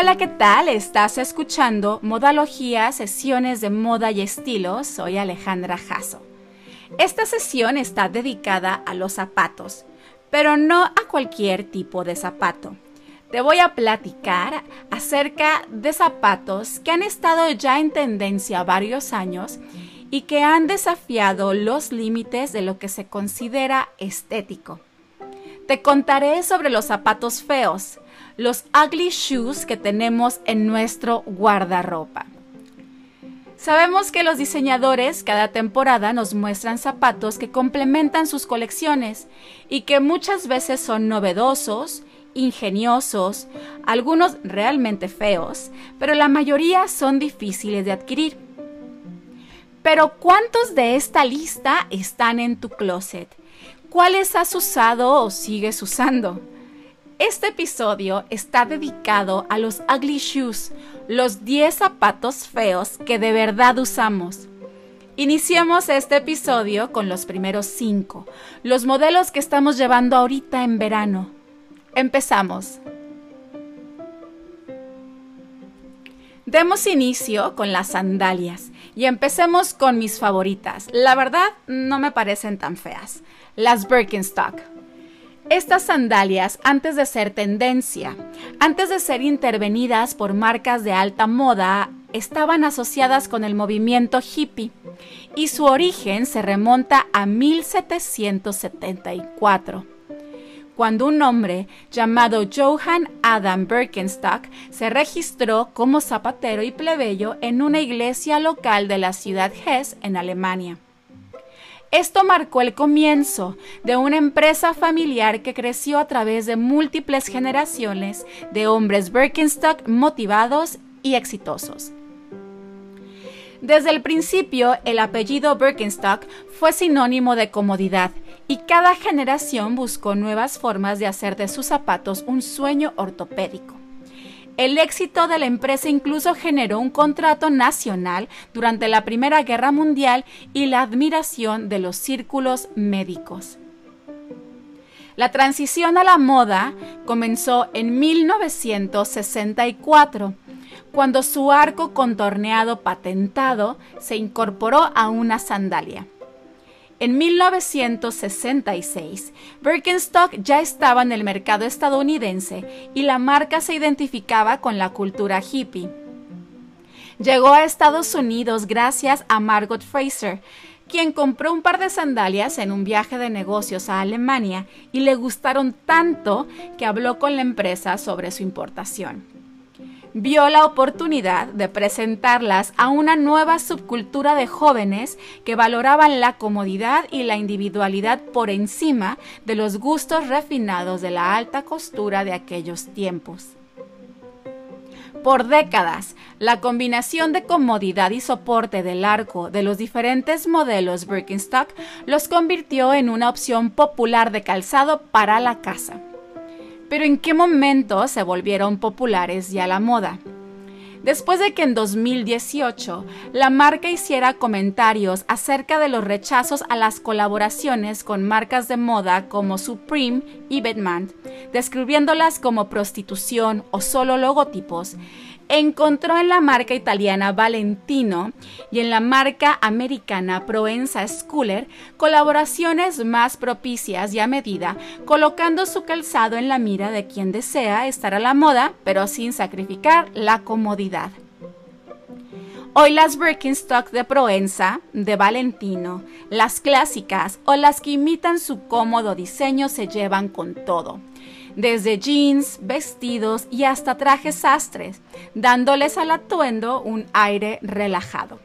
Hola, ¿qué tal? Estás escuchando Modalogía, sesiones de moda y estilo. Soy Alejandra Jasso. Esta sesión está dedicada a los zapatos, pero no a cualquier tipo de zapato. Te voy a platicar acerca de zapatos que han estado ya en tendencia varios años y que han desafiado los límites de lo que se considera estético. Te contaré sobre los zapatos feos, los ugly shoes que tenemos en nuestro guardarropa. Sabemos que los diseñadores cada temporada nos muestran zapatos que complementan sus colecciones y que muchas veces son novedosos, ingeniosos, algunos realmente feos, pero la mayoría son difíciles de adquirir. Pero ¿cuántos de esta lista están en tu closet? ¿Cuáles has usado o sigues usando? Este episodio está dedicado a los ugly shoes, los 10 zapatos feos que de verdad usamos. Iniciemos este episodio con los primeros 5, los modelos que estamos llevando ahorita en verano. Empezamos. Demos inicio con las sandalias y empecemos con mis favoritas. La verdad, no me parecen tan feas. Las Birkenstock. Estas sandalias, antes de ser tendencia, antes de ser intervenidas por marcas de alta moda, estaban asociadas con el movimiento hippie y su origen se remonta a 1774 cuando un hombre llamado Johann Adam Birkenstock se registró como zapatero y plebeyo en una iglesia local de la ciudad Hesse en Alemania. Esto marcó el comienzo de una empresa familiar que creció a través de múltiples generaciones de hombres Birkenstock motivados y exitosos. Desde el principio, el apellido Birkenstock fue sinónimo de comodidad y cada generación buscó nuevas formas de hacer de sus zapatos un sueño ortopédico. El éxito de la empresa incluso generó un contrato nacional durante la Primera Guerra Mundial y la admiración de los círculos médicos. La transición a la moda comenzó en 1964 cuando su arco contorneado patentado se incorporó a una sandalia. En 1966, Birkenstock ya estaba en el mercado estadounidense y la marca se identificaba con la cultura hippie. Llegó a Estados Unidos gracias a Margot Fraser, quien compró un par de sandalias en un viaje de negocios a Alemania y le gustaron tanto que habló con la empresa sobre su importación vio la oportunidad de presentarlas a una nueva subcultura de jóvenes que valoraban la comodidad y la individualidad por encima de los gustos refinados de la alta costura de aquellos tiempos. Por décadas, la combinación de comodidad y soporte del arco de los diferentes modelos Birkenstock los convirtió en una opción popular de calzado para la casa. Pero ¿en qué momento se volvieron populares ya la moda? Después de que en 2018 la marca hiciera comentarios acerca de los rechazos a las colaboraciones con marcas de moda como Supreme y Batman, describiéndolas como prostitución o solo logotipos, encontró en la marca italiana Valentino y en la marca americana Proenza Schooler colaboraciones más propicias y a medida, colocando su calzado en la mira de quien desea estar a la moda, pero sin sacrificar la comodidad. Hoy las Birkenstock de Proenza, de Valentino, las clásicas o las que imitan su cómodo diseño se llevan con todo desde jeans, vestidos y hasta trajes sastres, dándoles al atuendo un aire relajado.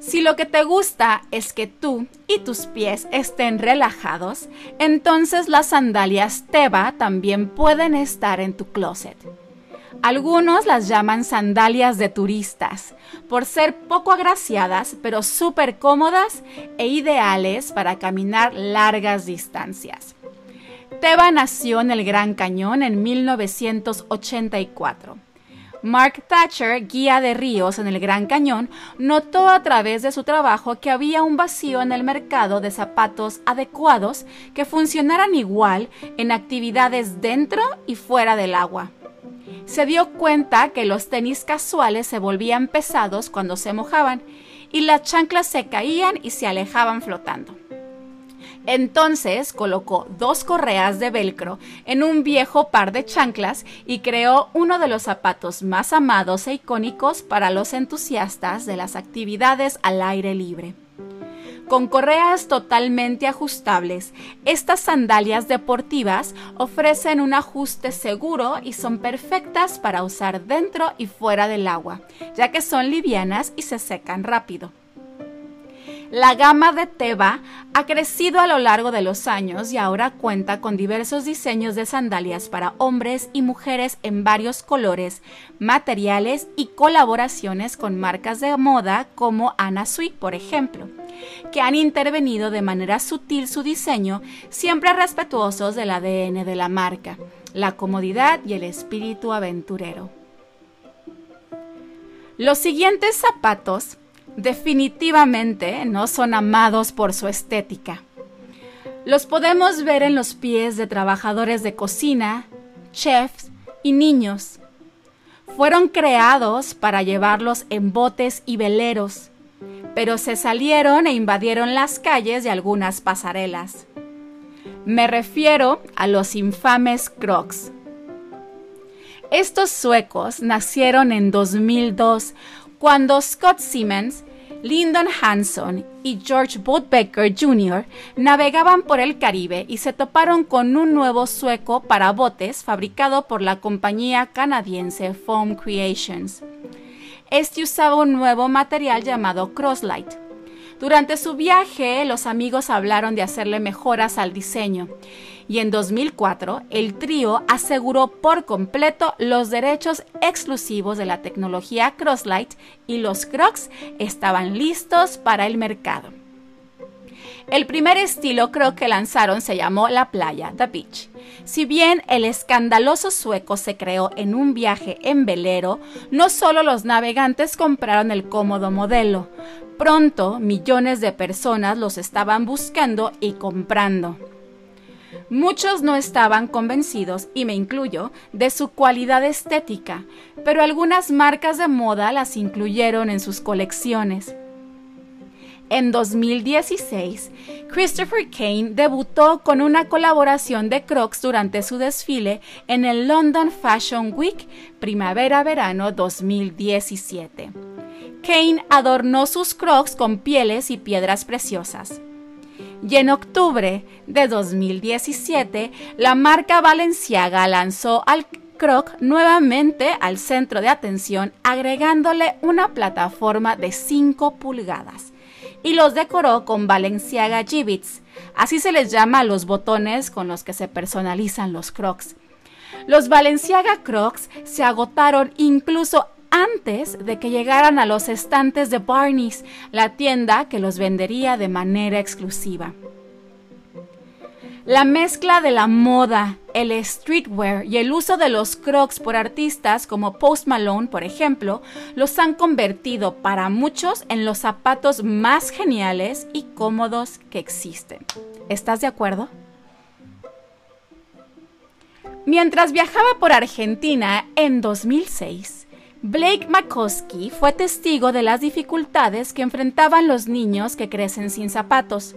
Si lo que te gusta es que tú y tus pies estén relajados, entonces las sandalias Teva también pueden estar en tu closet. Algunos las llaman sandalias de turistas, por ser poco agraciadas, pero súper cómodas e ideales para caminar largas distancias. Teba nació en el Gran Cañón en 1984. Mark Thatcher, guía de ríos en el Gran Cañón, notó a través de su trabajo que había un vacío en el mercado de zapatos adecuados que funcionaran igual en actividades dentro y fuera del agua. Se dio cuenta que los tenis casuales se volvían pesados cuando se mojaban y las chanclas se caían y se alejaban flotando. Entonces colocó dos correas de velcro en un viejo par de chanclas y creó uno de los zapatos más amados e icónicos para los entusiastas de las actividades al aire libre. Con correas totalmente ajustables, estas sandalias deportivas ofrecen un ajuste seguro y son perfectas para usar dentro y fuera del agua, ya que son livianas y se secan rápido. La gama de Teva ha crecido a lo largo de los años y ahora cuenta con diversos diseños de sandalias para hombres y mujeres en varios colores, materiales y colaboraciones con marcas de moda como Anna Sui, por ejemplo, que han intervenido de manera sutil su diseño, siempre respetuosos del ADN de la marca, la comodidad y el espíritu aventurero. Los siguientes zapatos definitivamente no son amados por su estética. Los podemos ver en los pies de trabajadores de cocina, chefs y niños. Fueron creados para llevarlos en botes y veleros, pero se salieron e invadieron las calles de algunas pasarelas. Me refiero a los infames Crocs. Estos suecos nacieron en 2002 cuando Scott Siemens, Lyndon Hanson y George Bootbecker Jr. navegaban por el Caribe y se toparon con un nuevo sueco para botes fabricado por la compañía canadiense Foam Creations. Este usaba un nuevo material llamado Crosslight. Durante su viaje, los amigos hablaron de hacerle mejoras al diseño y en 2004 el trío aseguró por completo los derechos exclusivos de la tecnología Crosslight y los Crocs estaban listos para el mercado. El primer estilo Croc que lanzaron se llamó La Playa, The Beach. Si bien el escandaloso sueco se creó en un viaje en velero, no solo los navegantes compraron el cómodo modelo. Pronto millones de personas los estaban buscando y comprando. Muchos no estaban convencidos, y me incluyo, de su cualidad estética, pero algunas marcas de moda las incluyeron en sus colecciones. En 2016, Christopher Kane debutó con una colaboración de Crocs durante su desfile en el London Fashion Week Primavera-Verano 2017. Kane adornó sus Crocs con pieles y piedras preciosas y en octubre de 2017 la marca Valenciaga lanzó al Croc nuevamente al centro de atención agregándole una plataforma de 5 pulgadas y los decoró con Valenciaga Gibbets, así se les llama a los botones con los que se personalizan los Crocs. Los Valenciaga Crocs se agotaron incluso antes de que llegaran a los estantes de Barney's, la tienda que los vendería de manera exclusiva. La mezcla de la moda, el streetwear y el uso de los crocs por artistas como Post Malone, por ejemplo, los han convertido para muchos en los zapatos más geniales y cómodos que existen. ¿Estás de acuerdo? Mientras viajaba por Argentina en 2006, Blake McCoskey fue testigo de las dificultades que enfrentaban los niños que crecen sin zapatos.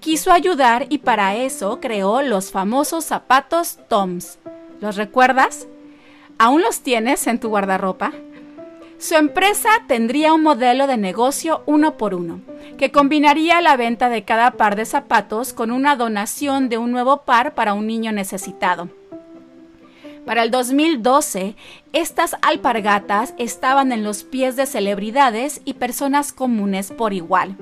Quiso ayudar y para eso creó los famosos zapatos Toms. ¿Los recuerdas? ¿Aún los tienes en tu guardarropa? Su empresa tendría un modelo de negocio uno por uno, que combinaría la venta de cada par de zapatos con una donación de un nuevo par para un niño necesitado. Para el 2012, estas alpargatas estaban en los pies de celebridades y personas comunes por igual.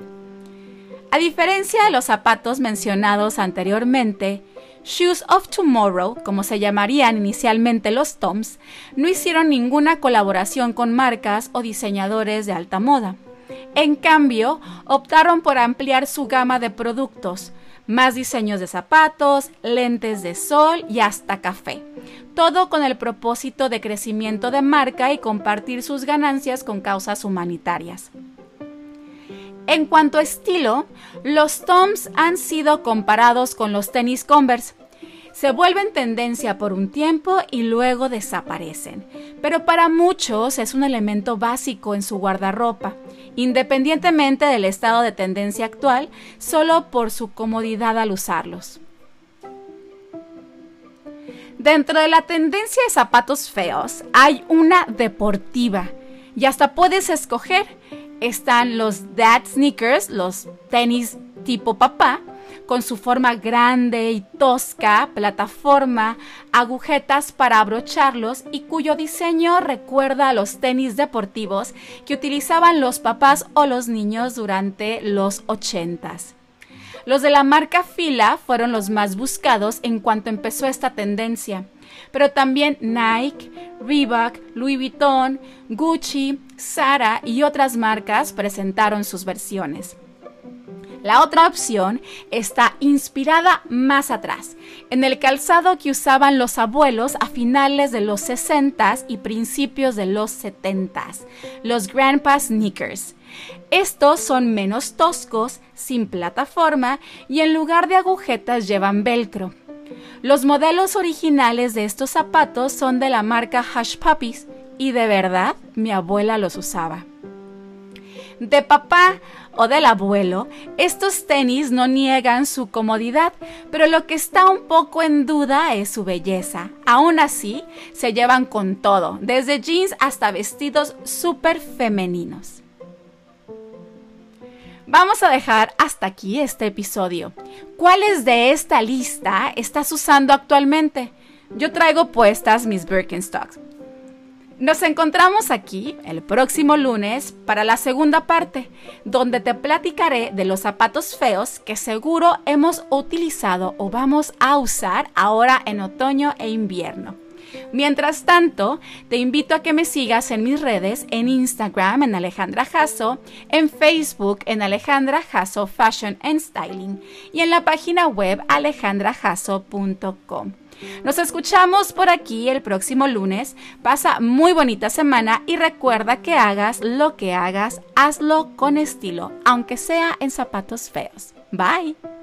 A diferencia de los zapatos mencionados anteriormente, Shoes of Tomorrow, como se llamarían inicialmente los Toms, no hicieron ninguna colaboración con marcas o diseñadores de alta moda. En cambio, optaron por ampliar su gama de productos, más diseños de zapatos, lentes de sol y hasta café. Todo con el propósito de crecimiento de marca y compartir sus ganancias con causas humanitarias. En cuanto a estilo, los Toms han sido comparados con los tenis Converse. Se vuelven tendencia por un tiempo y luego desaparecen, pero para muchos es un elemento básico en su guardarropa independientemente del estado de tendencia actual, solo por su comodidad al usarlos. Dentro de la tendencia de zapatos feos hay una deportiva y hasta puedes escoger. Están los dad sneakers, los tenis tipo papá, con su forma grande y tosca, plataforma, agujetas para abrocharlos y cuyo diseño recuerda a los tenis deportivos que utilizaban los papás o los niños durante los ochentas. Los de la marca Fila fueron los más buscados en cuanto empezó esta tendencia, pero también Nike, Reebok, Louis Vuitton, Gucci, Zara y otras marcas presentaron sus versiones. La otra opción está inspirada más atrás, en el calzado que usaban los abuelos a finales de los 60s y principios de los 70s, los Grandpa Sneakers. Estos son menos toscos, sin plataforma y en lugar de agujetas llevan velcro. Los modelos originales de estos zapatos son de la marca Hush Puppies y de verdad mi abuela los usaba. De papá o del abuelo, estos tenis no niegan su comodidad, pero lo que está un poco en duda es su belleza. Aún así, se llevan con todo, desde jeans hasta vestidos súper femeninos. Vamos a dejar hasta aquí este episodio. ¿Cuáles de esta lista estás usando actualmente? Yo traigo puestas mis Birkenstocks. Nos encontramos aquí el próximo lunes para la segunda parte, donde te platicaré de los zapatos feos que seguro hemos utilizado o vamos a usar ahora en otoño e invierno. Mientras tanto, te invito a que me sigas en mis redes, en Instagram en Alejandra Jasso, en Facebook en Alejandra Jasso Fashion and Styling y en la página web alejandrajasso.com. Nos escuchamos por aquí el próximo lunes. Pasa muy bonita semana y recuerda que hagas lo que hagas, hazlo con estilo, aunque sea en zapatos feos. Bye.